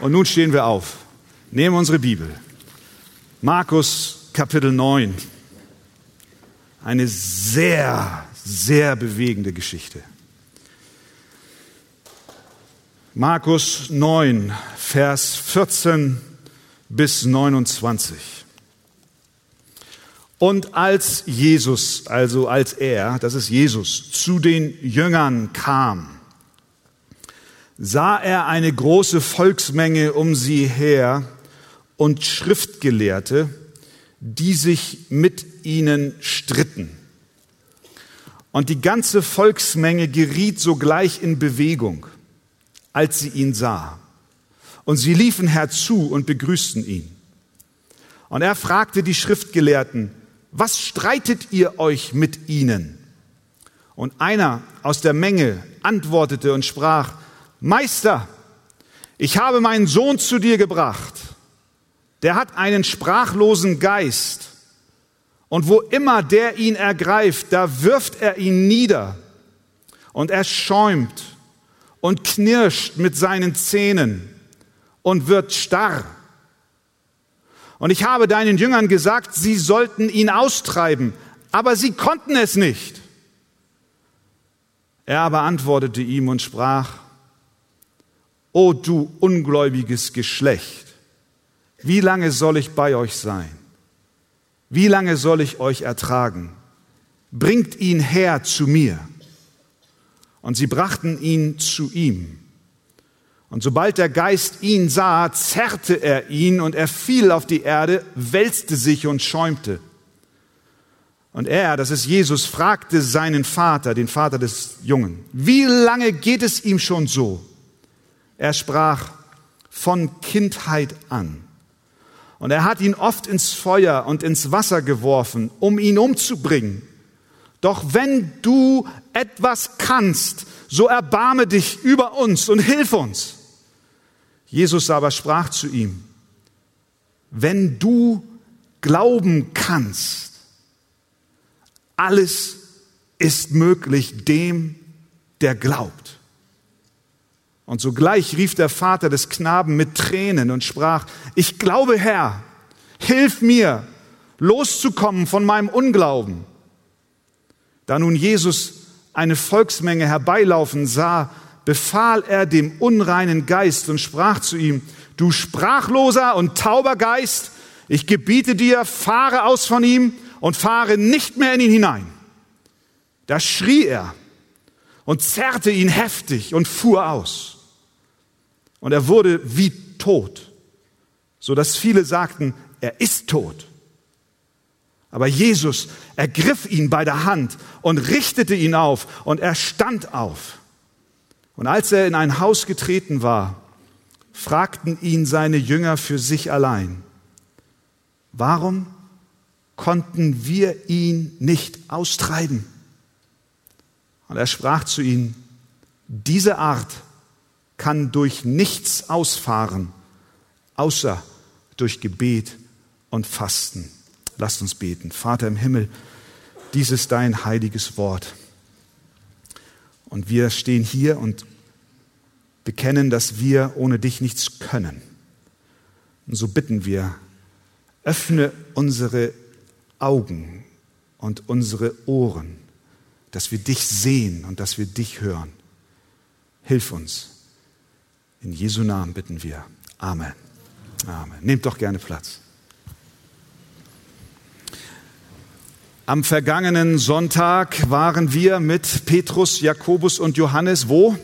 Und nun stehen wir auf, nehmen unsere Bibel. Markus Kapitel 9. Eine sehr, sehr bewegende Geschichte. Markus 9, Vers 14 bis 29. Und als Jesus, also als er, das ist Jesus, zu den Jüngern kam, sah er eine große Volksmenge um sie her und Schriftgelehrte, die sich mit ihnen stritten. Und die ganze Volksmenge geriet sogleich in Bewegung, als sie ihn sah. Und sie liefen herzu und begrüßten ihn. Und er fragte die Schriftgelehrten, was streitet ihr euch mit ihnen? Und einer aus der Menge antwortete und sprach, Meister, ich habe meinen Sohn zu dir gebracht. Der hat einen sprachlosen Geist. Und wo immer der ihn ergreift, da wirft er ihn nieder. Und er schäumt und knirscht mit seinen Zähnen und wird starr. Und ich habe deinen Jüngern gesagt, sie sollten ihn austreiben, aber sie konnten es nicht. Er aber antwortete ihm und sprach, O du ungläubiges Geschlecht, wie lange soll ich bei euch sein? Wie lange soll ich euch ertragen? Bringt ihn her zu mir. Und sie brachten ihn zu ihm. Und sobald der Geist ihn sah, zerrte er ihn und er fiel auf die Erde, wälzte sich und schäumte. Und er, das ist Jesus, fragte seinen Vater, den Vater des Jungen, wie lange geht es ihm schon so? Er sprach von Kindheit an. Und er hat ihn oft ins Feuer und ins Wasser geworfen, um ihn umzubringen. Doch wenn du etwas kannst, so erbarme dich über uns und hilf uns. Jesus aber sprach zu ihm, wenn du glauben kannst, alles ist möglich dem, der glaubt. Und sogleich rief der Vater des Knaben mit Tränen und sprach, ich glaube, Herr, hilf mir, loszukommen von meinem Unglauben. Da nun Jesus eine Volksmenge herbeilaufen sah, befahl er dem unreinen Geist und sprach zu ihm, du sprachloser und tauber Geist, ich gebiete dir, fahre aus von ihm und fahre nicht mehr in ihn hinein. Da schrie er und zerrte ihn heftig und fuhr aus. Und er wurde wie tot, so dass viele sagten, er ist tot. Aber Jesus ergriff ihn bei der Hand und richtete ihn auf und er stand auf. Und als er in ein Haus getreten war, fragten ihn seine Jünger für sich allein, warum konnten wir ihn nicht austreiben? Und er sprach zu ihnen, diese Art kann durch nichts ausfahren, außer durch Gebet und Fasten. Lasst uns beten. Vater im Himmel, dies ist dein heiliges Wort. Und wir stehen hier und bekennen, dass wir ohne dich nichts können. Und so bitten wir, öffne unsere Augen und unsere Ohren, dass wir dich sehen und dass wir dich hören. Hilf uns. In Jesu Namen bitten wir. Amen. Amen. Nehmt doch gerne Platz. Am vergangenen Sonntag waren wir mit Petrus, Jakobus und Johannes wo?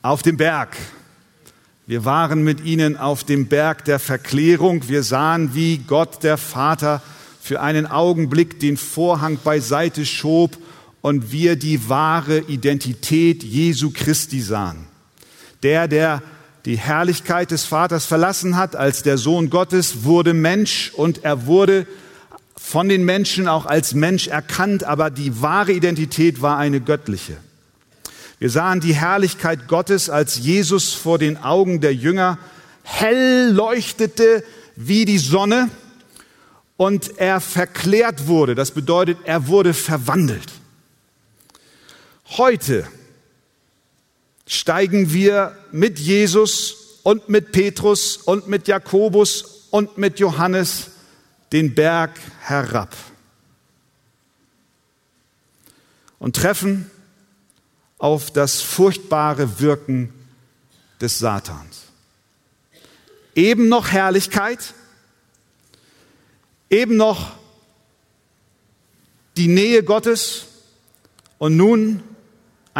Auf dem Berg. Wir waren mit ihnen auf dem Berg der Verklärung. Wir sahen, wie Gott der Vater für einen Augenblick den Vorhang beiseite schob und wir die wahre Identität Jesu Christi sahen. Der, der die Herrlichkeit des Vaters verlassen hat als der Sohn Gottes, wurde Mensch und er wurde von den Menschen auch als Mensch erkannt, aber die wahre Identität war eine göttliche. Wir sahen die Herrlichkeit Gottes, als Jesus vor den Augen der Jünger hell leuchtete wie die Sonne und er verklärt wurde. Das bedeutet, er wurde verwandelt. Heute steigen wir mit Jesus und mit Petrus und mit Jakobus und mit Johannes den Berg herab und treffen auf das furchtbare Wirken des Satans. Eben noch Herrlichkeit, eben noch die Nähe Gottes und nun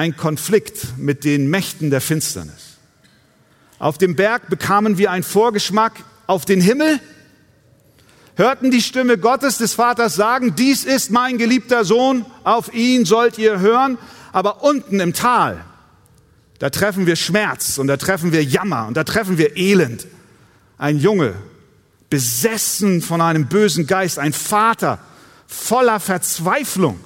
ein Konflikt mit den Mächten der Finsternis. Auf dem Berg bekamen wir einen Vorgeschmack auf den Himmel, hörten die Stimme Gottes des Vaters sagen, dies ist mein geliebter Sohn, auf ihn sollt ihr hören, aber unten im Tal, da treffen wir Schmerz und da treffen wir Jammer und da treffen wir Elend. Ein Junge, besessen von einem bösen Geist, ein Vater voller Verzweiflung,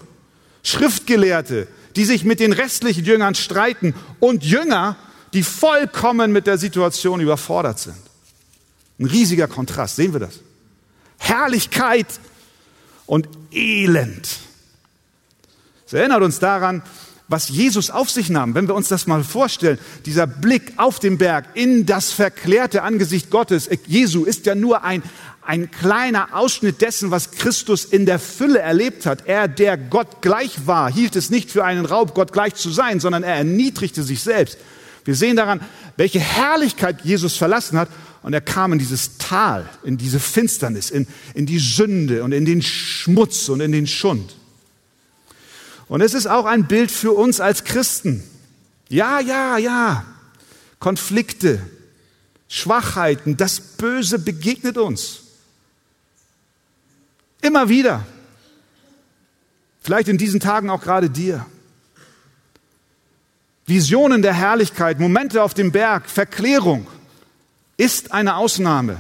Schriftgelehrte, die sich mit den restlichen Jüngern streiten und Jünger, die vollkommen mit der Situation überfordert sind. Ein riesiger Kontrast, sehen wir das? Herrlichkeit und Elend. Es erinnert uns daran, was Jesus auf sich nahm, wenn wir uns das mal vorstellen, dieser Blick auf den Berg in das verklärte Angesicht Gottes. Jesu ist ja nur ein, ein kleiner Ausschnitt dessen, was Christus in der Fülle erlebt hat. Er, der Gott gleich war, hielt es nicht für einen Raub, Gott gleich zu sein, sondern er erniedrigte sich selbst. Wir sehen daran, welche Herrlichkeit Jesus verlassen hat. Und er kam in dieses Tal, in diese Finsternis, in, in die Sünde und in den Schmutz und in den Schund. Und es ist auch ein Bild für uns als Christen. Ja, ja, ja. Konflikte, Schwachheiten, das Böse begegnet uns. Immer wieder. Vielleicht in diesen Tagen auch gerade dir. Visionen der Herrlichkeit, Momente auf dem Berg, Verklärung ist eine Ausnahme,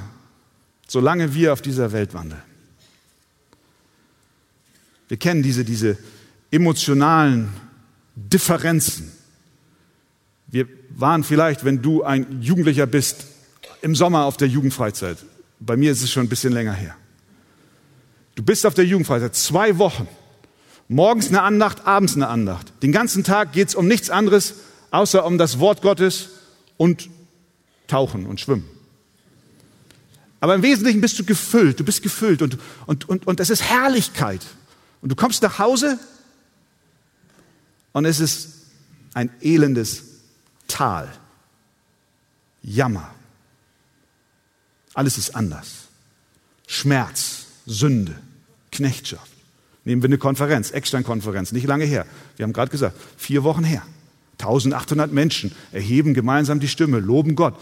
solange wir auf dieser Welt wandeln. Wir kennen diese, diese emotionalen Differenzen. Wir waren vielleicht, wenn du ein Jugendlicher bist, im Sommer auf der Jugendfreizeit. Bei mir ist es schon ein bisschen länger her. Du bist auf der Jugendfreizeit zwei Wochen. Morgens eine Andacht, abends eine Andacht. Den ganzen Tag geht es um nichts anderes, außer um das Wort Gottes und Tauchen und Schwimmen. Aber im Wesentlichen bist du gefüllt, du bist gefüllt und, und, und, und es ist Herrlichkeit. Und du kommst nach Hause und es ist ein elendes Tal. Jammer. Alles ist anders. Schmerz, Sünde, Knechtschaft. Nehmen wir eine Konferenz, Eckstein-Konferenz, nicht lange her. Wir haben gerade gesagt, vier Wochen her. 1800 Menschen erheben gemeinsam die Stimme, loben Gott.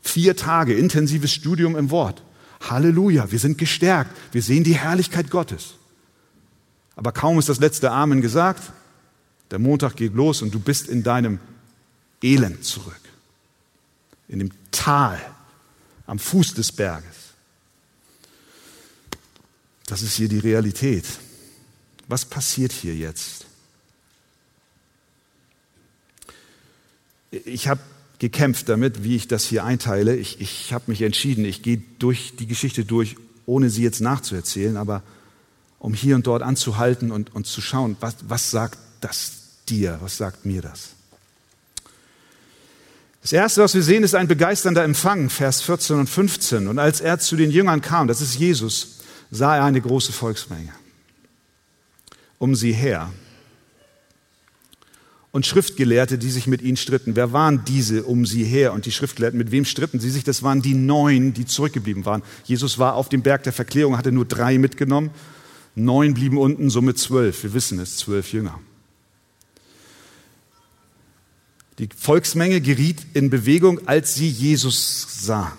Vier Tage intensives Studium im Wort. Halleluja, wir sind gestärkt, wir sehen die Herrlichkeit Gottes. Aber kaum ist das letzte Amen gesagt, der Montag geht los und du bist in deinem Elend zurück. In dem Tal am Fuß des Berges. Das ist hier die Realität. Was passiert hier jetzt? Ich habe gekämpft damit, wie ich das hier einteile. Ich, ich habe mich entschieden, ich gehe durch die Geschichte durch, ohne sie jetzt nachzuerzählen, aber um hier und dort anzuhalten und, und zu schauen, was, was sagt das dir? Was sagt mir das? Das erste, was wir sehen, ist ein begeisternder Empfang, Vers 14 und 15. Und als er zu den Jüngern kam, das ist Jesus, sah er eine große Volksmenge um sie her und Schriftgelehrte, die sich mit ihnen stritten. Wer waren diese um sie her? Und die Schriftgelehrten, mit wem stritten sie sich? Das waren die neun, die zurückgeblieben waren. Jesus war auf dem Berg der Verklärung, hatte nur drei mitgenommen. Neun blieben unten, somit zwölf. Wir wissen es, zwölf Jünger. Die Volksmenge geriet in Bewegung, als sie Jesus sah.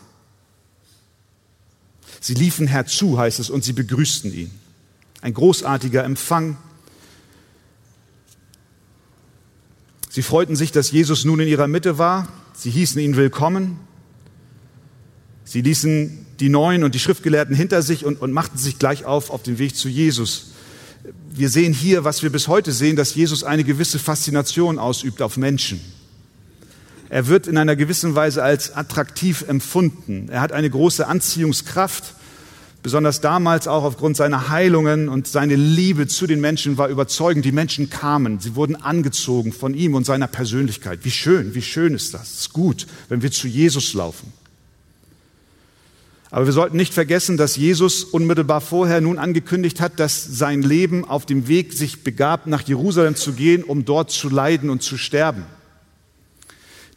Sie liefen herzu, heißt es, und sie begrüßten ihn. Ein großartiger Empfang. Sie freuten sich, dass Jesus nun in ihrer Mitte war. Sie hießen ihn willkommen. Sie ließen die Neuen und die Schriftgelehrten hinter sich und, und machten sich gleich auf auf den Weg zu Jesus wir sehen hier, was wir bis heute sehen, dass Jesus eine gewisse Faszination ausübt auf Menschen. Er wird in einer gewissen Weise als attraktiv empfunden. Er hat eine große Anziehungskraft. Besonders damals auch aufgrund seiner Heilungen und seine Liebe zu den Menschen war überzeugend. Die Menschen kamen, sie wurden angezogen von ihm und seiner Persönlichkeit. Wie schön, wie schön ist das. Es ist gut, wenn wir zu Jesus laufen. Aber wir sollten nicht vergessen, dass Jesus unmittelbar vorher nun angekündigt hat, dass sein Leben auf dem Weg sich begab, nach Jerusalem zu gehen, um dort zu leiden und zu sterben.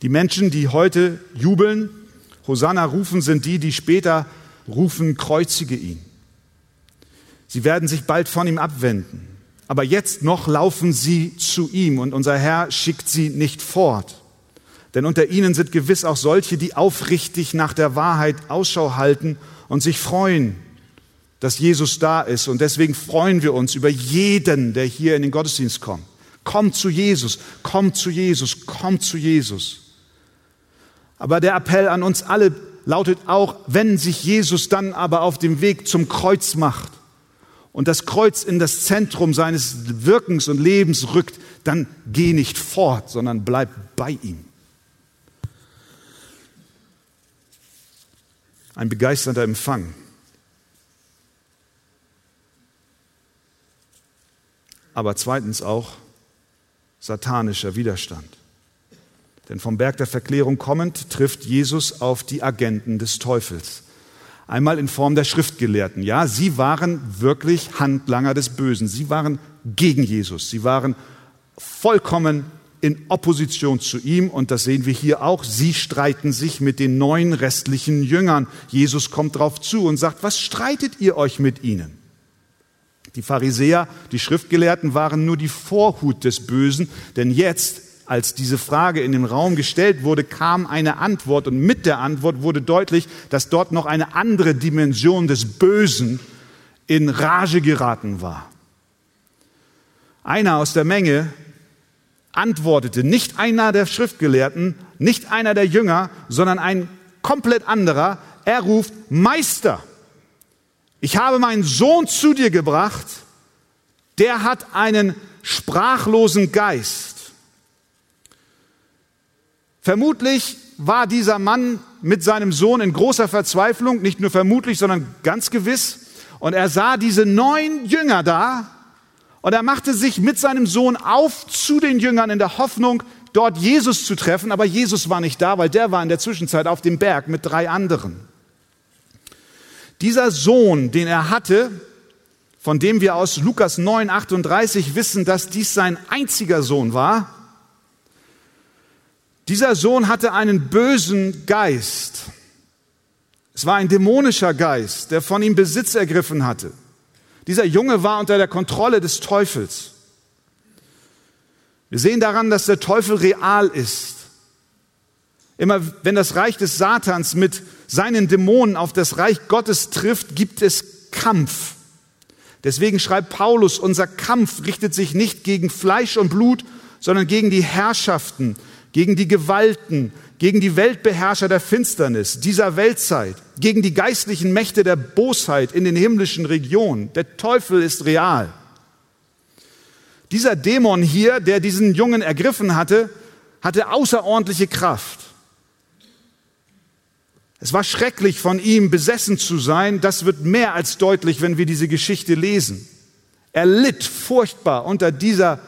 Die Menschen, die heute jubeln, Hosanna rufen, sind die, die später rufen, kreuzige ihn. Sie werden sich bald von ihm abwenden. Aber jetzt noch laufen sie zu ihm und unser Herr schickt sie nicht fort. Denn unter ihnen sind gewiss auch solche, die aufrichtig nach der Wahrheit Ausschau halten und sich freuen, dass Jesus da ist. Und deswegen freuen wir uns über jeden, der hier in den Gottesdienst kommt. Komm zu Jesus, komm zu Jesus, komm zu Jesus. Aber der Appell an uns alle lautet auch, wenn sich Jesus dann aber auf dem Weg zum Kreuz macht und das Kreuz in das Zentrum seines Wirkens und Lebens rückt, dann geh nicht fort, sondern bleib bei ihm. ein begeisternder Empfang. Aber zweitens auch satanischer Widerstand. Denn vom Berg der Verklärung kommend trifft Jesus auf die Agenten des Teufels. Einmal in Form der Schriftgelehrten. Ja, sie waren wirklich Handlanger des Bösen. Sie waren gegen Jesus. Sie waren vollkommen in Opposition zu ihm und das sehen wir hier auch. Sie streiten sich mit den neun restlichen Jüngern. Jesus kommt drauf zu und sagt, was streitet ihr euch mit ihnen? Die Pharisäer, die Schriftgelehrten waren nur die Vorhut des Bösen, denn jetzt, als diese Frage in den Raum gestellt wurde, kam eine Antwort und mit der Antwort wurde deutlich, dass dort noch eine andere Dimension des Bösen in Rage geraten war. Einer aus der Menge antwortete nicht einer der Schriftgelehrten, nicht einer der Jünger, sondern ein komplett anderer. Er ruft, Meister, ich habe meinen Sohn zu dir gebracht, der hat einen sprachlosen Geist. Vermutlich war dieser Mann mit seinem Sohn in großer Verzweiflung, nicht nur vermutlich, sondern ganz gewiss. Und er sah diese neun Jünger da und er machte sich mit seinem Sohn auf zu den Jüngern in der Hoffnung, dort Jesus zu treffen. Aber Jesus war nicht da, weil der war in der Zwischenzeit auf dem Berg mit drei anderen. Dieser Sohn, den er hatte, von dem wir aus Lukas 9, 38 wissen, dass dies sein einziger Sohn war, dieser Sohn hatte einen bösen Geist. Es war ein dämonischer Geist, der von ihm Besitz ergriffen hatte. Dieser Junge war unter der Kontrolle des Teufels. Wir sehen daran, dass der Teufel real ist. Immer wenn das Reich des Satans mit seinen Dämonen auf das Reich Gottes trifft, gibt es Kampf. Deswegen schreibt Paulus, unser Kampf richtet sich nicht gegen Fleisch und Blut, sondern gegen die Herrschaften, gegen die Gewalten, gegen die Weltbeherrscher der Finsternis dieser Weltzeit, gegen die geistlichen Mächte der Bosheit in den himmlischen Regionen. Der Teufel ist real. Dieser Dämon hier, der diesen Jungen ergriffen hatte, hatte außerordentliche Kraft. Es war schrecklich, von ihm besessen zu sein. Das wird mehr als deutlich, wenn wir diese Geschichte lesen. Er litt furchtbar unter dieser,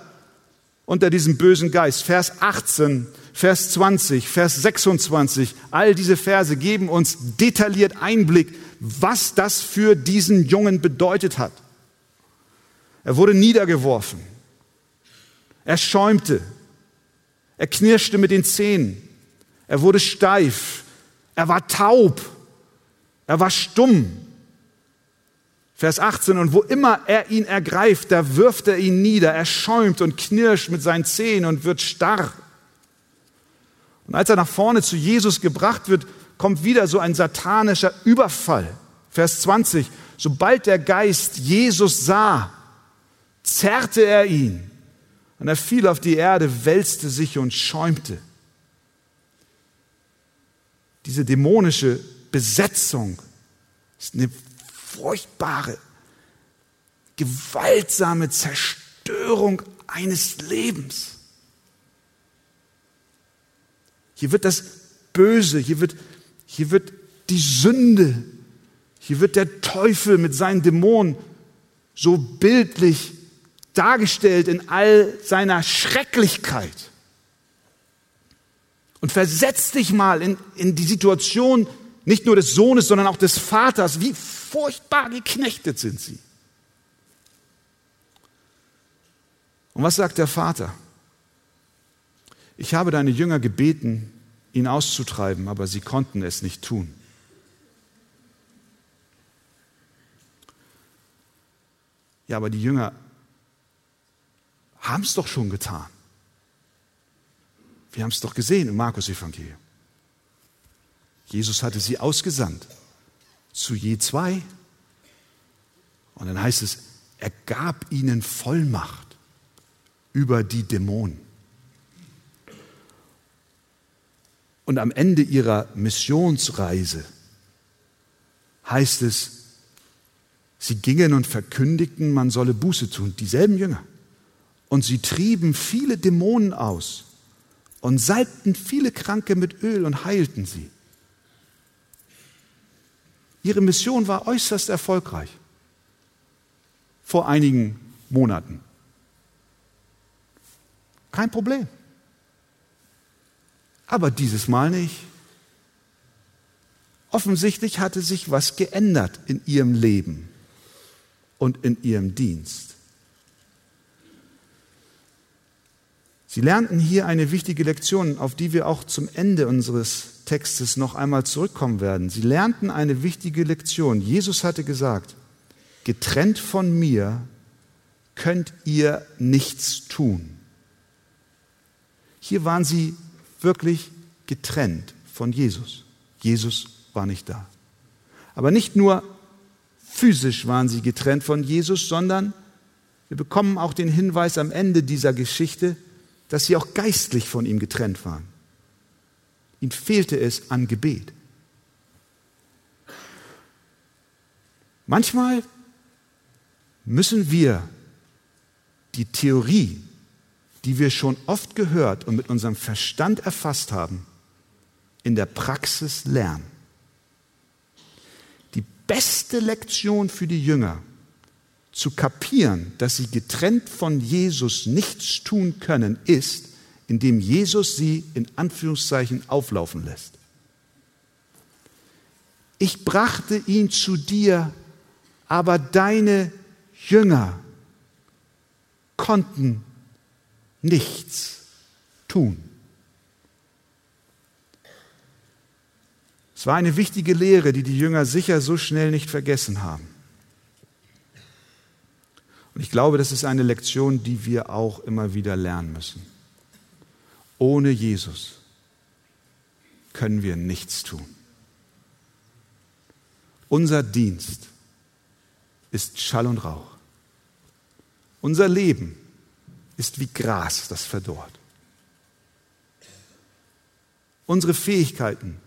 unter diesem bösen Geist. Vers 18 Vers 20, Vers 26, all diese Verse geben uns detailliert Einblick, was das für diesen Jungen bedeutet hat. Er wurde niedergeworfen. Er schäumte. Er knirschte mit den Zähnen. Er wurde steif. Er war taub. Er war stumm. Vers 18, und wo immer er ihn ergreift, da wirft er ihn nieder. Er schäumt und knirscht mit seinen Zähnen und wird starr. Und als er nach vorne zu Jesus gebracht wird, kommt wieder so ein satanischer Überfall. Vers 20. Sobald der Geist Jesus sah, zerrte er ihn. Und er fiel auf die Erde, wälzte sich und schäumte. Diese dämonische Besetzung ist eine furchtbare, gewaltsame Zerstörung eines Lebens. Hier wird das Böse, hier wird, hier wird die Sünde, Hier wird der Teufel mit seinen Dämonen so bildlich dargestellt in all seiner Schrecklichkeit. Und versetz dich mal in, in die Situation nicht nur des Sohnes, sondern auch des Vaters. Wie furchtbar geknechtet sind sie. Und was sagt der Vater? Ich habe deine Jünger gebeten, ihn auszutreiben, aber sie konnten es nicht tun. Ja, aber die Jünger haben es doch schon getan. Wir haben es doch gesehen im Markus-Evangelium. Jesus hatte sie ausgesandt zu je zwei. Und dann heißt es, er gab ihnen Vollmacht über die Dämonen. Und am Ende ihrer Missionsreise heißt es, sie gingen und verkündigten, man solle Buße tun, dieselben Jünger. Und sie trieben viele Dämonen aus und salbten viele Kranke mit Öl und heilten sie. Ihre Mission war äußerst erfolgreich vor einigen Monaten. Kein Problem. Aber dieses Mal nicht. Offensichtlich hatte sich was geändert in ihrem Leben und in ihrem Dienst. Sie lernten hier eine wichtige Lektion, auf die wir auch zum Ende unseres Textes noch einmal zurückkommen werden. Sie lernten eine wichtige Lektion. Jesus hatte gesagt, getrennt von mir könnt ihr nichts tun. Hier waren sie wirklich getrennt von Jesus. Jesus war nicht da. Aber nicht nur physisch waren sie getrennt von Jesus, sondern wir bekommen auch den Hinweis am Ende dieser Geschichte, dass sie auch geistlich von ihm getrennt waren. Ihm fehlte es an Gebet. Manchmal müssen wir die Theorie, die wir schon oft gehört und mit unserem Verstand erfasst haben, in der Praxis lernen. Die beste Lektion für die Jünger, zu kapieren, dass sie getrennt von Jesus nichts tun können, ist, indem Jesus sie in Anführungszeichen auflaufen lässt. Ich brachte ihn zu dir, aber deine Jünger konnten nichts tun. Es war eine wichtige Lehre, die die Jünger sicher so schnell nicht vergessen haben. Und ich glaube, das ist eine Lektion, die wir auch immer wieder lernen müssen. Ohne Jesus können wir nichts tun. Unser Dienst ist Schall und Rauch. Unser Leben ist wie Gras, das verdorrt. Unsere Fähigkeiten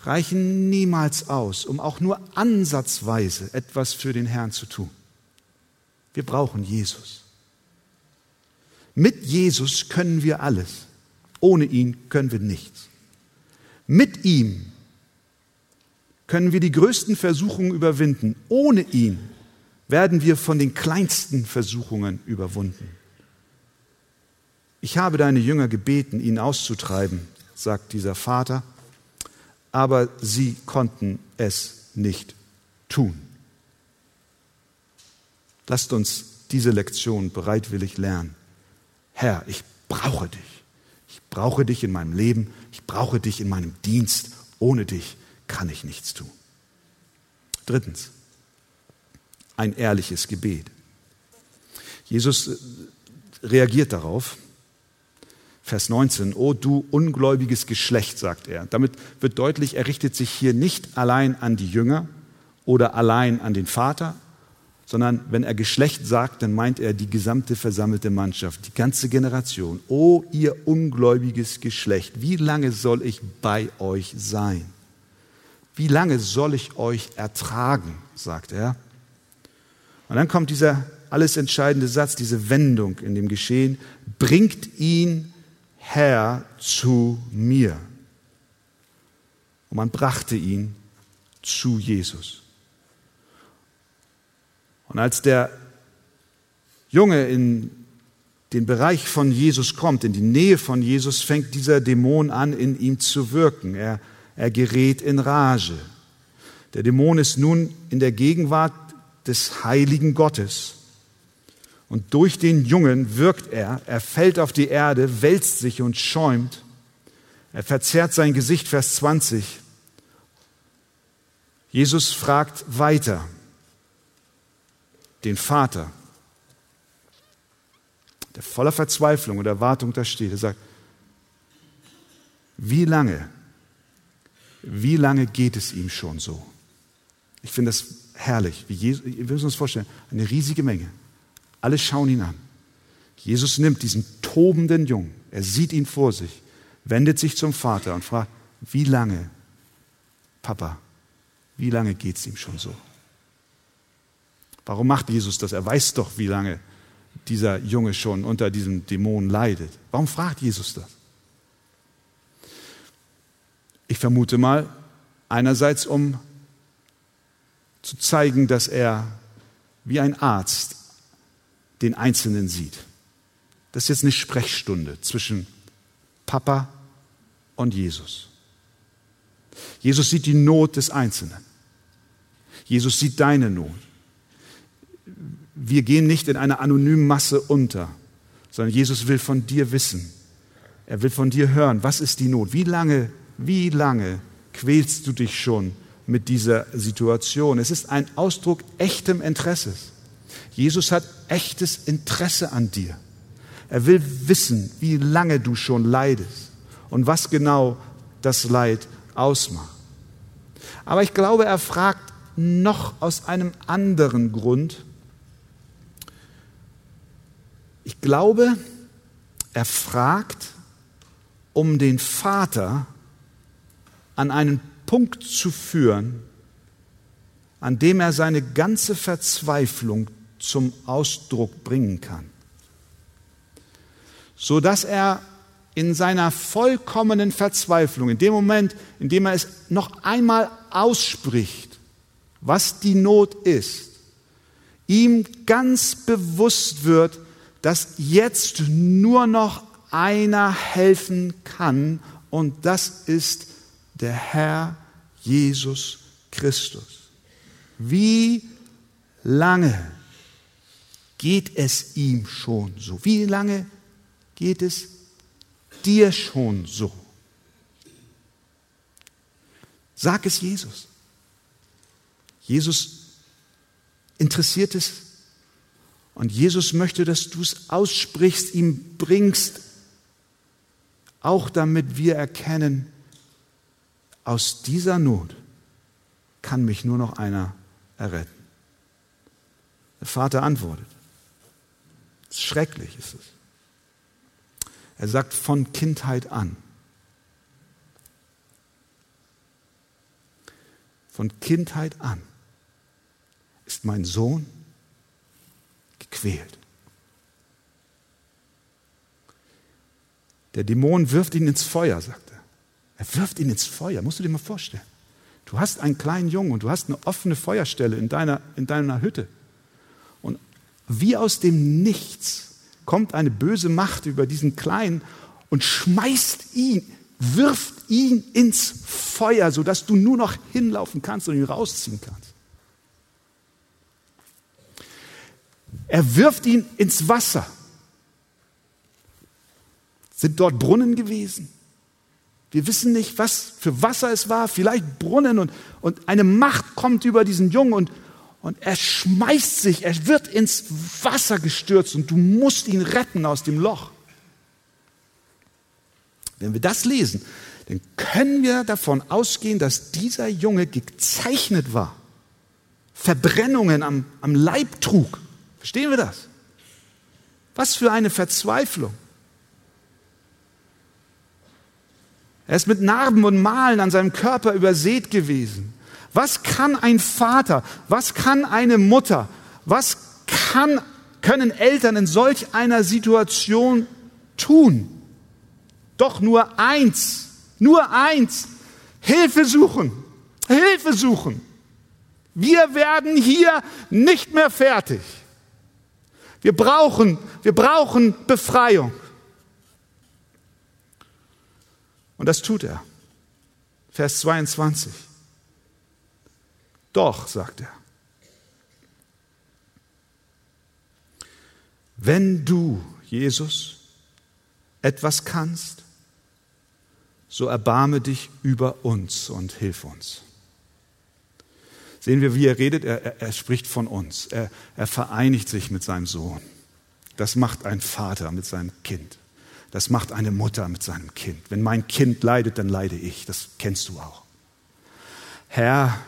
reichen niemals aus, um auch nur ansatzweise etwas für den Herrn zu tun. Wir brauchen Jesus. Mit Jesus können wir alles. Ohne ihn können wir nichts. Mit ihm können wir die größten Versuchungen überwinden. Ohne ihn werden wir von den kleinsten Versuchungen überwunden. Ich habe deine Jünger gebeten, ihn auszutreiben, sagt dieser Vater, aber sie konnten es nicht tun. Lasst uns diese Lektion bereitwillig lernen. Herr, ich brauche dich. Ich brauche dich in meinem Leben. Ich brauche dich in meinem Dienst. Ohne dich kann ich nichts tun. Drittens, ein ehrliches Gebet. Jesus äh, reagiert darauf. Vers 19, O du ungläubiges Geschlecht, sagt er. Damit wird deutlich, er richtet sich hier nicht allein an die Jünger oder allein an den Vater, sondern wenn er Geschlecht sagt, dann meint er die gesamte versammelte Mannschaft, die ganze Generation. O ihr ungläubiges Geschlecht, wie lange soll ich bei euch sein? Wie lange soll ich euch ertragen, sagt er. Und dann kommt dieser alles entscheidende Satz, diese Wendung in dem Geschehen, bringt ihn Herr zu mir. Und man brachte ihn zu Jesus. Und als der Junge in den Bereich von Jesus kommt, in die Nähe von Jesus, fängt dieser Dämon an, in ihm zu wirken. Er, er gerät in Rage. Der Dämon ist nun in der Gegenwart des heiligen Gottes. Und durch den Jungen wirkt er, er fällt auf die Erde, wälzt sich und schäumt. Er verzerrt sein Gesicht, Vers 20. Jesus fragt weiter den Vater, der voller Verzweiflung und Erwartung da steht. Er sagt, wie lange, wie lange geht es ihm schon so? Ich finde das herrlich. Jesus, wir müssen uns vorstellen, eine riesige Menge. Alle schauen ihn an. Jesus nimmt diesen tobenden Jungen, er sieht ihn vor sich, wendet sich zum Vater und fragt, wie lange, Papa, wie lange geht es ihm schon so? Warum macht Jesus das? Er weiß doch, wie lange dieser Junge schon unter diesem Dämon leidet. Warum fragt Jesus das? Ich vermute mal, einerseits um zu zeigen, dass er wie ein Arzt den Einzelnen sieht. Das ist jetzt eine Sprechstunde zwischen Papa und Jesus. Jesus sieht die Not des Einzelnen. Jesus sieht deine Not. Wir gehen nicht in einer anonymen Masse unter, sondern Jesus will von dir wissen. Er will von dir hören, was ist die Not? Wie lange, wie lange quälst du dich schon mit dieser Situation. Es ist ein Ausdruck echtem Interesses. Jesus hat echtes Interesse an dir. Er will wissen, wie lange du schon leidest und was genau das Leid ausmacht. Aber ich glaube, er fragt noch aus einem anderen Grund. Ich glaube, er fragt, um den Vater an einen Punkt zu führen, an dem er seine ganze Verzweiflung zum Ausdruck bringen kann, so dass er in seiner vollkommenen Verzweiflung, in dem Moment, in dem er es noch einmal ausspricht, was die Not ist, ihm ganz bewusst wird, dass jetzt nur noch einer helfen kann und das ist der Herr Jesus Christus. Wie lange geht es ihm schon so? Wie lange geht es dir schon so? Sag es Jesus. Jesus interessiert es und Jesus möchte, dass du es aussprichst, ihm bringst, auch damit wir erkennen, aus dieser Not kann mich nur noch einer erretten. Der Vater antwortet. Schrecklich ist es. Er sagt von Kindheit an. Von Kindheit an ist mein Sohn gequält. Der Dämon wirft ihn ins Feuer, sagt er wirft ihn ins Feuer, musst du dir mal vorstellen. Du hast einen kleinen Jungen und du hast eine offene Feuerstelle in deiner, in deiner Hütte. Und wie aus dem Nichts kommt eine böse Macht über diesen Kleinen und schmeißt ihn, wirft ihn ins Feuer, sodass du nur noch hinlaufen kannst und ihn rausziehen kannst. Er wirft ihn ins Wasser. Sind dort Brunnen gewesen? Wir wissen nicht, was für Wasser es war, vielleicht Brunnen und, und eine Macht kommt über diesen Jungen und, und er schmeißt sich, er wird ins Wasser gestürzt und du musst ihn retten aus dem Loch. Wenn wir das lesen, dann können wir davon ausgehen, dass dieser Junge gezeichnet war, Verbrennungen am, am Leib trug. Verstehen wir das? Was für eine Verzweiflung. Er ist mit Narben und Malen an seinem Körper übersät gewesen. Was kann ein Vater, was kann eine Mutter, was kann, können Eltern in solch einer Situation tun? Doch nur eins, nur eins, Hilfe suchen, Hilfe suchen. Wir werden hier nicht mehr fertig. Wir brauchen, wir brauchen Befreiung. Und das tut er. Vers 22. Doch, sagt er, wenn du, Jesus, etwas kannst, so erbarme dich über uns und hilf uns. Sehen wir, wie er redet? Er, er, spricht von uns. Er, er vereinigt sich mit seinem Sohn. Das macht ein Vater mit seinem Kind. Das macht eine Mutter mit seinem Kind. Wenn mein Kind leidet, dann leide ich. Das kennst du auch. Herr,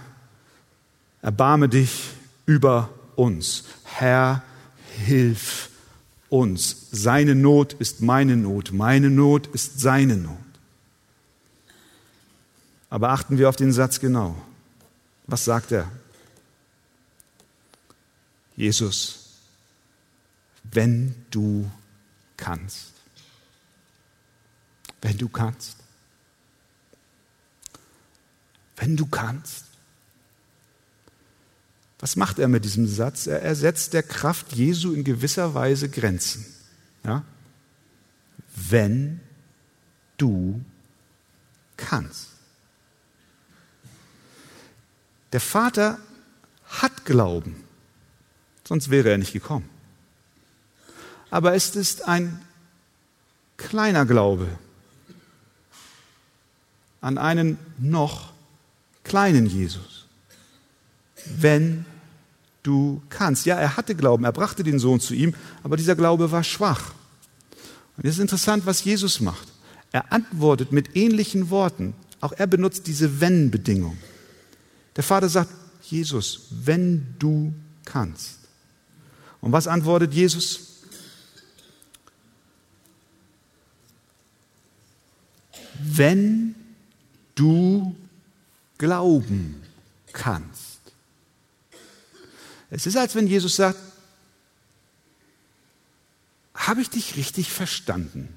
erbarme dich über uns. Herr, hilf uns. Seine Not ist meine Not. Meine Not ist seine Not. Aber achten wir auf den Satz genau. Was sagt er? Jesus, wenn du kannst. Wenn du kannst. Wenn du kannst. Was macht er mit diesem Satz? Er ersetzt der Kraft Jesu in gewisser Weise Grenzen. Ja? Wenn du kannst. Der Vater hat Glauben, sonst wäre er nicht gekommen. Aber es ist ein kleiner Glaube an einen noch kleinen Jesus. Wenn du kannst. Ja, er hatte Glauben, er brachte den Sohn zu ihm, aber dieser Glaube war schwach. Und es ist interessant, was Jesus macht. Er antwortet mit ähnlichen Worten. Auch er benutzt diese Wenn-Bedingung. Der Vater sagt, Jesus, wenn du kannst. Und was antwortet Jesus? Wenn du glauben kannst. Es ist, als wenn Jesus sagt, habe ich dich richtig verstanden?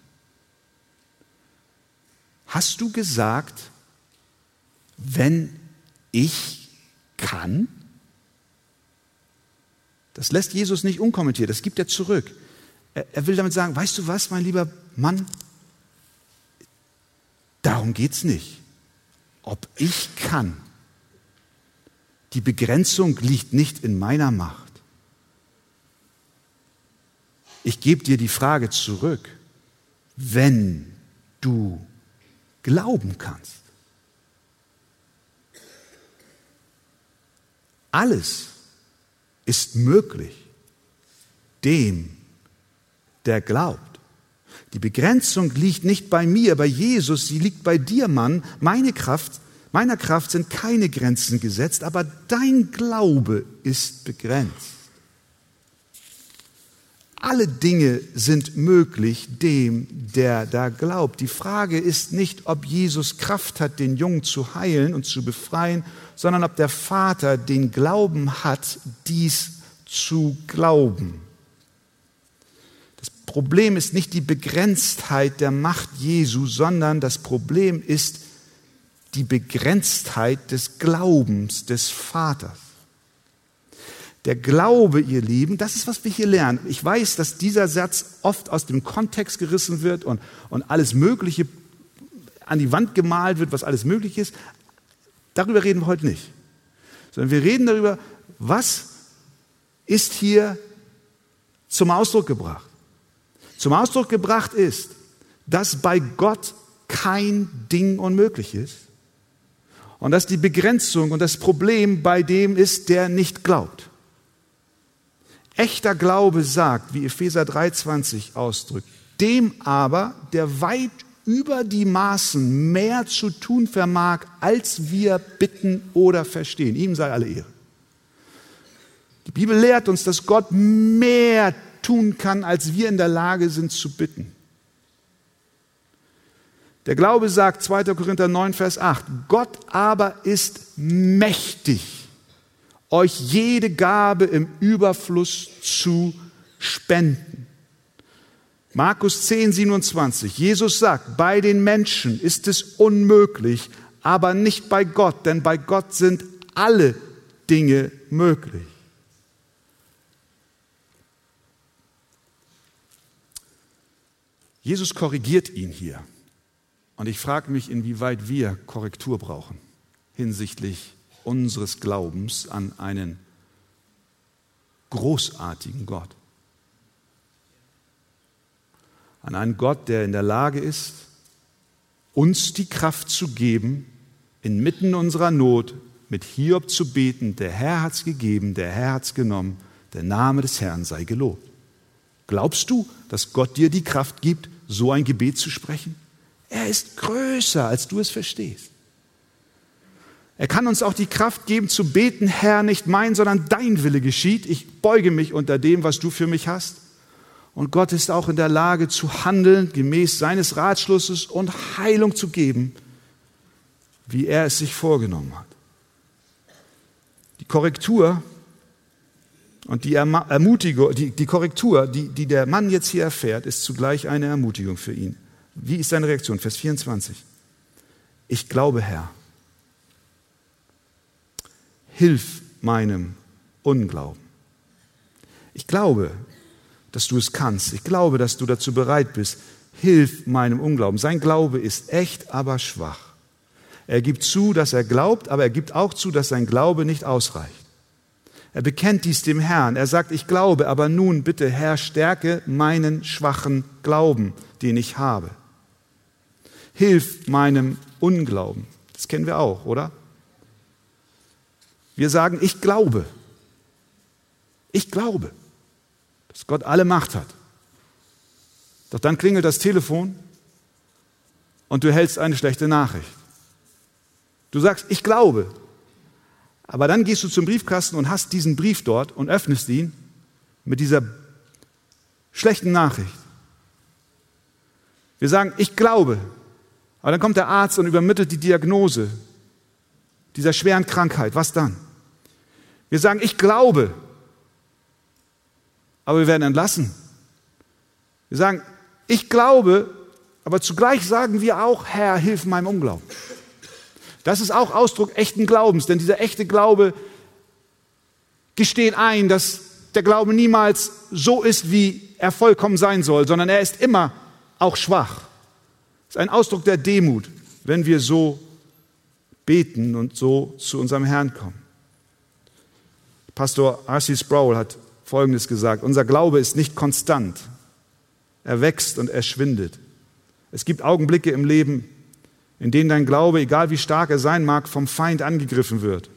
Hast du gesagt, wenn ich kann? Das lässt Jesus nicht unkommentiert, das gibt er zurück. Er, er will damit sagen, weißt du was, mein lieber Mann, darum geht es nicht. Ob ich kann. Die Begrenzung liegt nicht in meiner Macht. Ich gebe dir die Frage zurück, wenn du glauben kannst. Alles ist möglich dem, der glaubt. Die Begrenzung liegt nicht bei mir, bei Jesus, sie liegt bei dir, Mann. Meine Kraft, meiner Kraft sind keine Grenzen gesetzt, aber dein Glaube ist begrenzt. Alle Dinge sind möglich dem, der da glaubt. Die Frage ist nicht, ob Jesus Kraft hat, den Jungen zu heilen und zu befreien, sondern ob der Vater den Glauben hat, dies zu glauben. Das Problem ist nicht die Begrenztheit der Macht Jesu, sondern das Problem ist die Begrenztheit des Glaubens des Vaters. Der Glaube, ihr Lieben, das ist, was wir hier lernen. Ich weiß, dass dieser Satz oft aus dem Kontext gerissen wird und, und alles Mögliche an die Wand gemalt wird, was alles möglich ist. Darüber reden wir heute nicht. Sondern wir reden darüber, was ist hier zum Ausdruck gebracht. Zum Ausdruck gebracht ist, dass bei Gott kein Ding unmöglich ist und dass die Begrenzung und das Problem bei dem ist, der nicht glaubt. Echter Glaube sagt, wie Epheser 3:20 ausdrückt, dem aber, der weit über die Maßen mehr zu tun vermag, als wir bitten oder verstehen. Ihm sei alle Ehre. Die Bibel lehrt uns, dass Gott mehr tun kann, als wir in der Lage sind zu bitten. Der Glaube sagt 2. Korinther 9, Vers 8, Gott aber ist mächtig euch jede Gabe im Überfluss zu spenden. Markus 10, 27. Jesus sagt, bei den Menschen ist es unmöglich, aber nicht bei Gott, denn bei Gott sind alle Dinge möglich. Jesus korrigiert ihn hier. Und ich frage mich, inwieweit wir Korrektur brauchen hinsichtlich unseres Glaubens an einen großartigen Gott. An einen Gott, der in der Lage ist, uns die Kraft zu geben, inmitten unserer Not mit Hiob zu beten, der Herr hat's gegeben, der Herr hat's genommen, der Name des Herrn sei gelobt. Glaubst du, dass Gott dir die Kraft gibt, so ein Gebet zu sprechen? Er ist größer, als du es verstehst. Er kann uns auch die Kraft geben zu beten, Herr, nicht mein, sondern dein Wille geschieht. Ich beuge mich unter dem, was du für mich hast. Und Gott ist auch in der Lage zu handeln, gemäß seines Ratschlusses und Heilung zu geben, wie er es sich vorgenommen hat. Die Korrektur und die Ermutigung, die, die Korrektur, die, die der Mann jetzt hier erfährt, ist zugleich eine Ermutigung für ihn. Wie ist seine Reaktion? Vers 24. Ich glaube, Herr, hilf meinem Unglauben. Ich glaube, dass du es kannst. Ich glaube, dass du dazu bereit bist. Hilf meinem Unglauben. Sein Glaube ist echt, aber schwach. Er gibt zu, dass er glaubt, aber er gibt auch zu, dass sein Glaube nicht ausreicht. Er bekennt dies dem Herrn. Er sagt, ich glaube, aber nun bitte, Herr, stärke meinen schwachen Glauben, den ich habe. Hilf meinem Unglauben. Das kennen wir auch, oder? Wir sagen, ich glaube. Ich glaube dass Gott alle Macht hat. Doch dann klingelt das Telefon und du hältst eine schlechte Nachricht. Du sagst, ich glaube. Aber dann gehst du zum Briefkasten und hast diesen Brief dort und öffnest ihn mit dieser schlechten Nachricht. Wir sagen, ich glaube. Aber dann kommt der Arzt und übermittelt die Diagnose dieser schweren Krankheit. Was dann? Wir sagen, ich glaube aber wir werden entlassen. Wir sagen, ich glaube, aber zugleich sagen wir auch, Herr, hilf meinem Unglauben. Das ist auch Ausdruck echten Glaubens, denn dieser echte Glaube gesteht ein, dass der Glaube niemals so ist, wie er vollkommen sein soll, sondern er ist immer auch schwach. Es ist ein Ausdruck der Demut, wenn wir so beten und so zu unserem Herrn kommen. Pastor R.C. Sproul hat Folgendes gesagt. Unser Glaube ist nicht konstant. Er wächst und er schwindet. Es gibt Augenblicke im Leben, in denen dein Glaube, egal wie stark er sein mag, vom Feind angegriffen wird.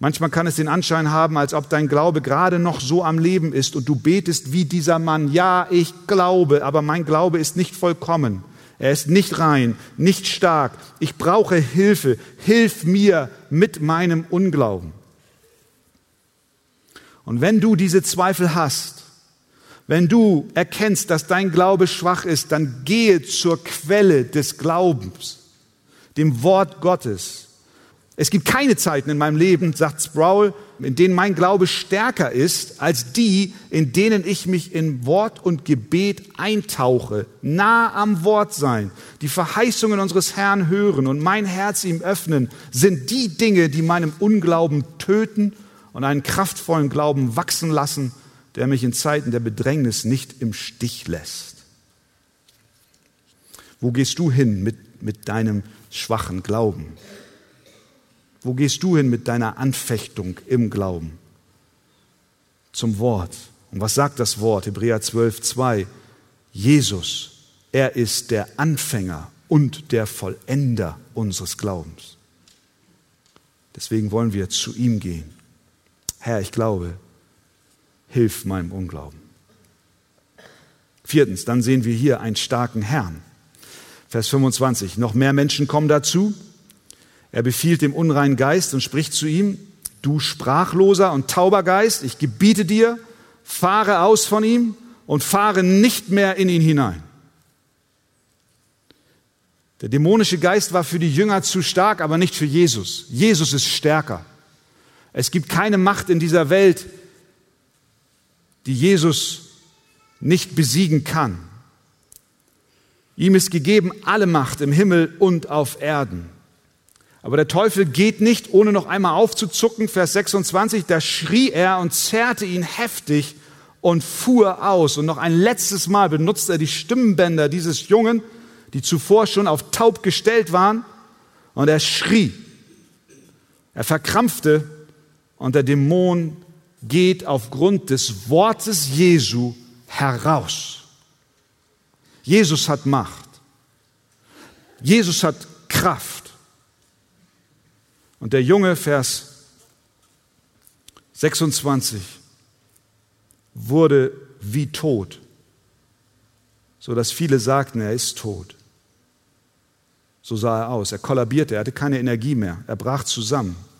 Manchmal kann es den Anschein haben, als ob dein Glaube gerade noch so am Leben ist und du betest wie dieser Mann. Ja, ich glaube, aber mein Glaube ist nicht vollkommen. Er ist nicht rein, nicht stark. Ich brauche Hilfe. Hilf mir mit meinem Unglauben. Und wenn du diese Zweifel hast, wenn du erkennst, dass dein Glaube schwach ist, dann gehe zur Quelle des Glaubens, dem Wort Gottes. Es gibt keine Zeiten in meinem Leben, sagt Sproul, in denen mein Glaube stärker ist als die, in denen ich mich in Wort und Gebet eintauche, nah am Wort sein, die Verheißungen unseres Herrn hören und mein Herz ihm öffnen, sind die Dinge, die meinem Unglauben töten und einen kraftvollen Glauben wachsen lassen, der mich in Zeiten der Bedrängnis nicht im Stich lässt. Wo gehst du hin mit, mit deinem schwachen Glauben? Wo gehst du hin mit deiner Anfechtung im Glauben? Zum Wort. Und was sagt das Wort? Hebräer 12, 2. Jesus, er ist der Anfänger und der Vollender unseres Glaubens. Deswegen wollen wir zu ihm gehen. Herr, ich glaube, hilf meinem Unglauben. Viertens, dann sehen wir hier einen starken Herrn. Vers 25, noch mehr Menschen kommen dazu. Er befiehlt dem unreinen Geist und spricht zu ihm, du sprachloser und tauber Geist, ich gebiete dir, fahre aus von ihm und fahre nicht mehr in ihn hinein. Der dämonische Geist war für die Jünger zu stark, aber nicht für Jesus. Jesus ist stärker. Es gibt keine Macht in dieser Welt, die Jesus nicht besiegen kann. Ihm ist gegeben alle Macht im Himmel und auf Erden. Aber der Teufel geht nicht, ohne noch einmal aufzuzucken. Vers 26, da schrie er und zerrte ihn heftig und fuhr aus. Und noch ein letztes Mal benutzt er die Stimmbänder dieses Jungen, die zuvor schon auf taub gestellt waren. Und er schrie. Er verkrampfte und der Dämon geht aufgrund des Wortes Jesu heraus. Jesus hat Macht. Jesus hat Kraft. Und der Junge, Vers 26, wurde wie tot, so dass viele sagten, er ist tot. So sah er aus. Er kollabierte, er hatte keine Energie mehr. Er brach zusammen.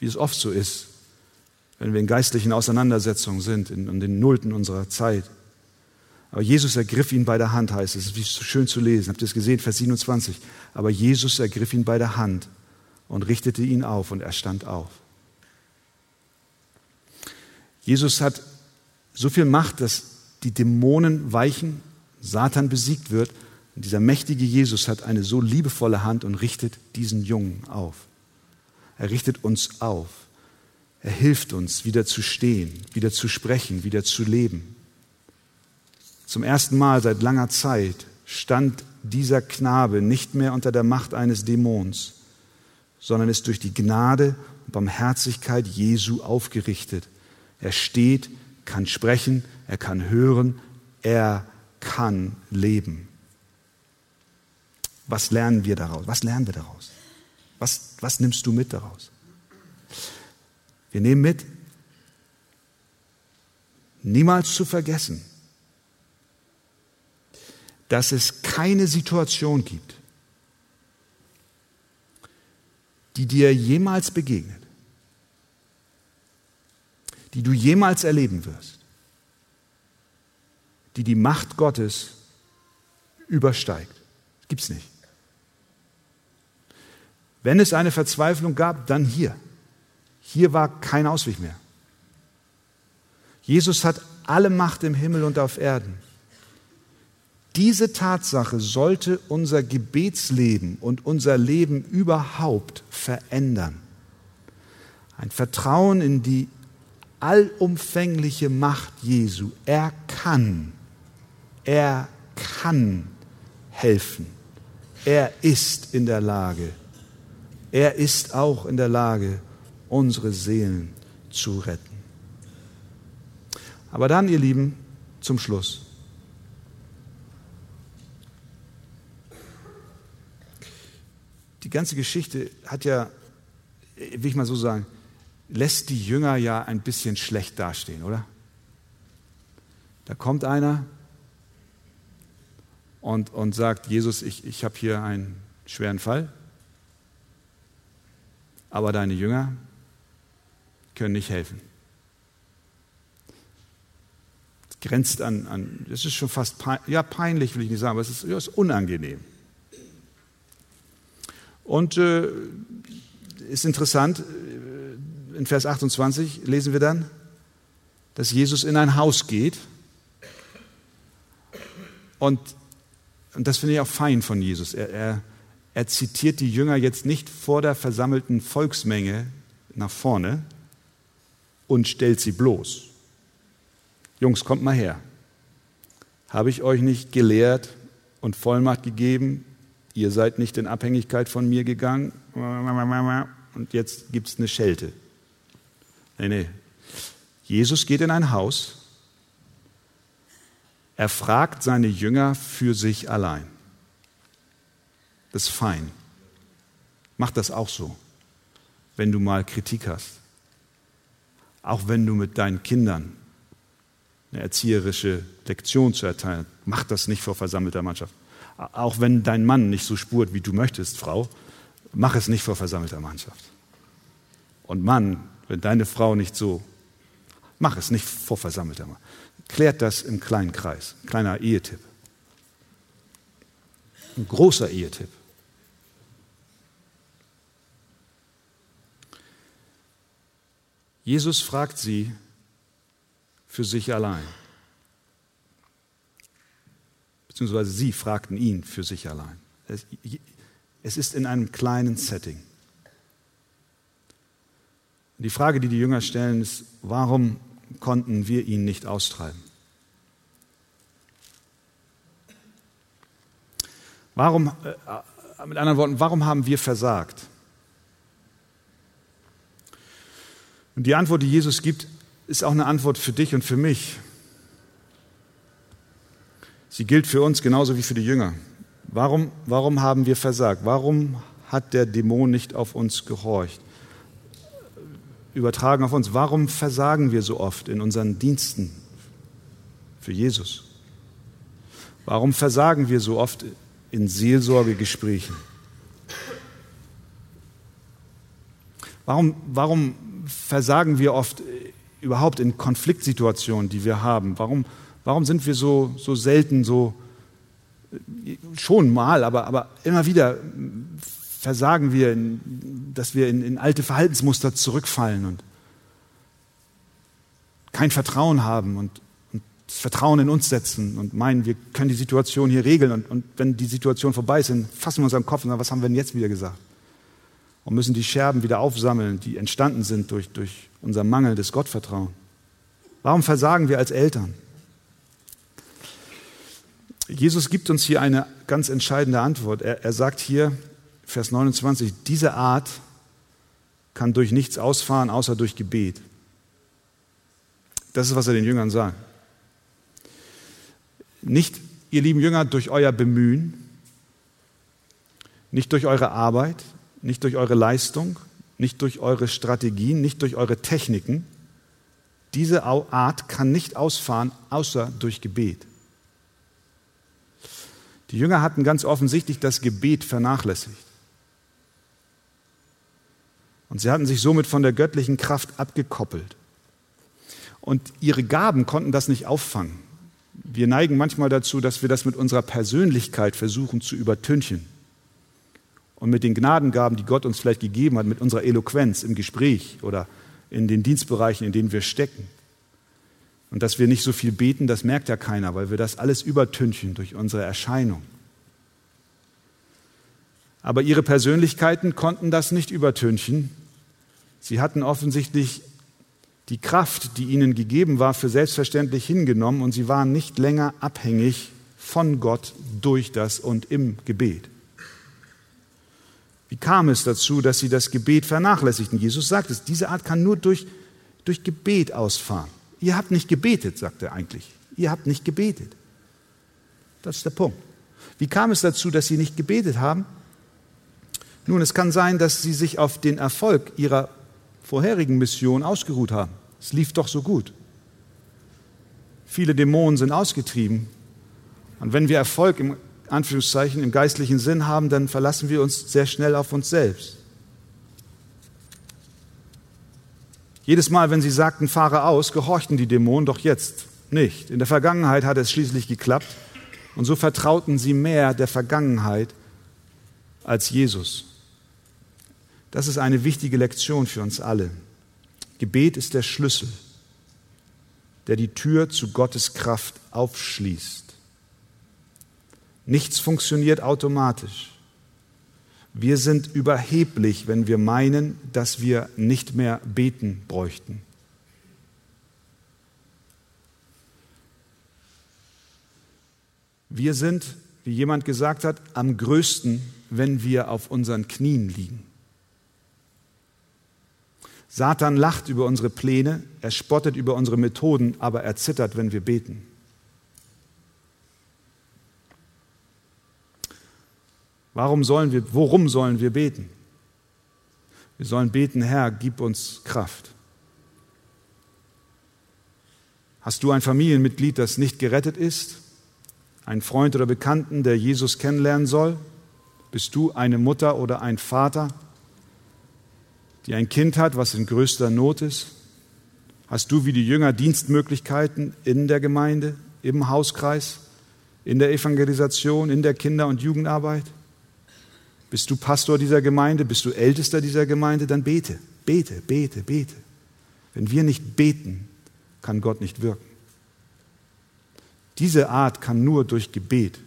Wie es oft so ist, wenn wir in geistlichen Auseinandersetzungen sind, in, in den Nulten unserer Zeit. Aber Jesus ergriff ihn bei der Hand, heißt es. Es ist schön zu lesen. Habt ihr es gesehen? Vers 27. Aber Jesus ergriff ihn bei der Hand und richtete ihn auf und er stand auf. Jesus hat so viel Macht, dass die Dämonen weichen, Satan besiegt wird. Und dieser mächtige Jesus hat eine so liebevolle Hand und richtet diesen Jungen auf. Er richtet uns auf. Er hilft uns, wieder zu stehen, wieder zu sprechen, wieder zu leben. Zum ersten Mal seit langer Zeit stand dieser Knabe nicht mehr unter der Macht eines Dämons, sondern ist durch die Gnade und Barmherzigkeit Jesu aufgerichtet. Er steht, kann sprechen, er kann hören, er kann leben. Was lernen wir daraus? Was lernen wir daraus? Was, was nimmst du mit daraus? Wir nehmen mit, niemals zu vergessen, dass es keine Situation gibt, die dir jemals begegnet, die du jemals erleben wirst, die die Macht Gottes übersteigt. Gibt es nicht. Wenn es eine Verzweiflung gab, dann hier. Hier war kein Ausweg mehr. Jesus hat alle Macht im Himmel und auf Erden. Diese Tatsache sollte unser Gebetsleben und unser Leben überhaupt verändern. Ein Vertrauen in die allumfängliche Macht Jesu. Er kann, er kann helfen. Er ist in der Lage. Er ist auch in der Lage, unsere Seelen zu retten. Aber dann, ihr Lieben, zum Schluss. die ganze Geschichte hat ja, will ich mal so sagen, lässt die Jünger ja ein bisschen schlecht dastehen, oder? Da kommt einer und, und sagt, Jesus, ich, ich habe hier einen schweren Fall, aber deine Jünger können nicht helfen. Es grenzt an, an, es ist schon fast pein, ja, peinlich, will ich nicht sagen, aber es ist, ja, ist unangenehm. Und äh, ist interessant, äh, in Vers 28 lesen wir dann, dass Jesus in ein Haus geht. Und, und das finde ich auch fein von Jesus. Er, er, er zitiert die Jünger jetzt nicht vor der versammelten Volksmenge nach vorne und stellt sie bloß. Jungs, kommt mal her. Habe ich euch nicht gelehrt und Vollmacht gegeben, ihr seid nicht in Abhängigkeit von mir gegangen und jetzt gibt es eine Schelte. Nee, nee. Jesus geht in ein Haus, er fragt seine Jünger für sich allein. Das ist fein. Mach das auch so, wenn du mal Kritik hast. Auch wenn du mit deinen Kindern eine erzieherische Lektion zu erteilen, mach das nicht vor versammelter Mannschaft. Auch wenn dein Mann nicht so spurt, wie du möchtest, Frau, mach es nicht vor versammelter Mannschaft. Und Mann, wenn deine Frau nicht so, mach es nicht vor versammelter Mannschaft. Klärt das im kleinen Kreis. Ein kleiner Ehetipp. Ein großer Ehetipp. Jesus fragt sie für sich allein beziehungsweise sie fragten ihn für sich allein. Es ist in einem kleinen Setting. Die Frage, die die Jünger stellen, ist, warum konnten wir ihn nicht austreiben? Warum, äh, mit anderen Worten, warum haben wir versagt? Und die Antwort, die Jesus gibt, ist auch eine Antwort für dich und für mich. Sie gilt für uns genauso wie für die Jünger. Warum, warum haben wir versagt? Warum hat der Dämon nicht auf uns gehorcht? Übertragen auf uns, warum versagen wir so oft in unseren Diensten für Jesus? Warum versagen wir so oft in Seelsorgegesprächen? Warum, warum versagen wir oft überhaupt in Konfliktsituationen, die wir haben? Warum, warum sind wir so, so selten so, schon mal, aber, aber immer wieder versagen wir, dass wir in, in alte Verhaltensmuster zurückfallen und kein Vertrauen haben und, und, das Vertrauen in uns setzen und meinen, wir können die Situation hier regeln. Und, und wenn die Situation vorbei ist, dann fassen wir uns am Kopf und sagen, was haben wir denn jetzt wieder gesagt? Und müssen die Scherben wieder aufsammeln, die entstanden sind durch, durch unser mangelndes Gottvertrauen. Warum versagen wir als Eltern? Jesus gibt uns hier eine ganz entscheidende Antwort. Er, er sagt hier, Vers 29, diese Art kann durch nichts ausfahren, außer durch Gebet. Das ist, was er den Jüngern sagt. Nicht, ihr lieben Jünger, durch euer Bemühen, nicht durch eure Arbeit, nicht durch eure Leistung, nicht durch eure Strategien, nicht durch eure Techniken. Diese Art kann nicht ausfahren, außer durch Gebet. Die Jünger hatten ganz offensichtlich das Gebet vernachlässigt. Und sie hatten sich somit von der göttlichen Kraft abgekoppelt. Und ihre Gaben konnten das nicht auffangen. Wir neigen manchmal dazu, dass wir das mit unserer Persönlichkeit versuchen zu übertünchen. Und mit den Gnadengaben, die Gott uns vielleicht gegeben hat, mit unserer Eloquenz im Gespräch oder in den Dienstbereichen, in denen wir stecken. Und dass wir nicht so viel beten, das merkt ja keiner, weil wir das alles übertünchen durch unsere Erscheinung. Aber ihre Persönlichkeiten konnten das nicht übertünchen. Sie hatten offensichtlich die Kraft, die ihnen gegeben war, für selbstverständlich hingenommen und sie waren nicht länger abhängig von Gott durch das und im Gebet. Wie kam es dazu, dass sie das Gebet vernachlässigten? Jesus sagt es, diese Art kann nur durch, durch Gebet ausfahren. Ihr habt nicht gebetet, sagt er eigentlich. Ihr habt nicht gebetet. Das ist der Punkt. Wie kam es dazu, dass sie nicht gebetet haben? Nun, es kann sein, dass sie sich auf den Erfolg ihrer vorherigen Mission ausgeruht haben. Es lief doch so gut. Viele Dämonen sind ausgetrieben. Und wenn wir Erfolg im Anführungszeichen im geistlichen Sinn haben, dann verlassen wir uns sehr schnell auf uns selbst. Jedes Mal, wenn sie sagten, fahre aus, gehorchten die Dämonen, doch jetzt nicht. In der Vergangenheit hat es schließlich geklappt und so vertrauten sie mehr der Vergangenheit als Jesus. Das ist eine wichtige Lektion für uns alle. Gebet ist der Schlüssel, der die Tür zu Gottes Kraft aufschließt. Nichts funktioniert automatisch. Wir sind überheblich, wenn wir meinen, dass wir nicht mehr beten bräuchten. Wir sind, wie jemand gesagt hat, am größten, wenn wir auf unseren Knien liegen. Satan lacht über unsere Pläne, er spottet über unsere Methoden, aber er zittert, wenn wir beten. Warum sollen wir, worum sollen wir beten? Wir sollen beten, Herr, gib uns Kraft. Hast du ein Familienmitglied, das nicht gerettet ist? Ein Freund oder Bekannten, der Jesus kennenlernen soll? Bist du eine Mutter oder ein Vater, die ein Kind hat, was in größter Not ist? Hast du wie die Jünger Dienstmöglichkeiten in der Gemeinde, im Hauskreis, in der Evangelisation, in der Kinder- und Jugendarbeit? Bist du Pastor dieser Gemeinde? Bist du Ältester dieser Gemeinde? Dann bete, bete, bete, bete. Wenn wir nicht beten, kann Gott nicht wirken. Diese Art kann nur durch Gebet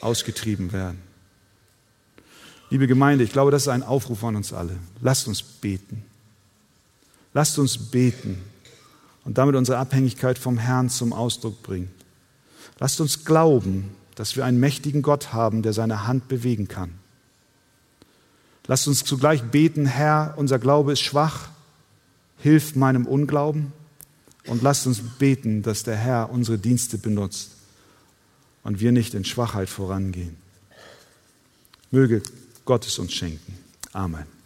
ausgetrieben werden. Liebe Gemeinde, ich glaube, das ist ein Aufruf an uns alle. Lasst uns beten. Lasst uns beten und damit unsere Abhängigkeit vom Herrn zum Ausdruck bringen. Lasst uns glauben, dass wir einen mächtigen Gott haben, der seine Hand bewegen kann. Lasst uns zugleich beten, Herr, unser Glaube ist schwach, hilf meinem Unglauben. Und lasst uns beten, dass der Herr unsere Dienste benutzt und wir nicht in Schwachheit vorangehen. Möge Gott es uns schenken. Amen.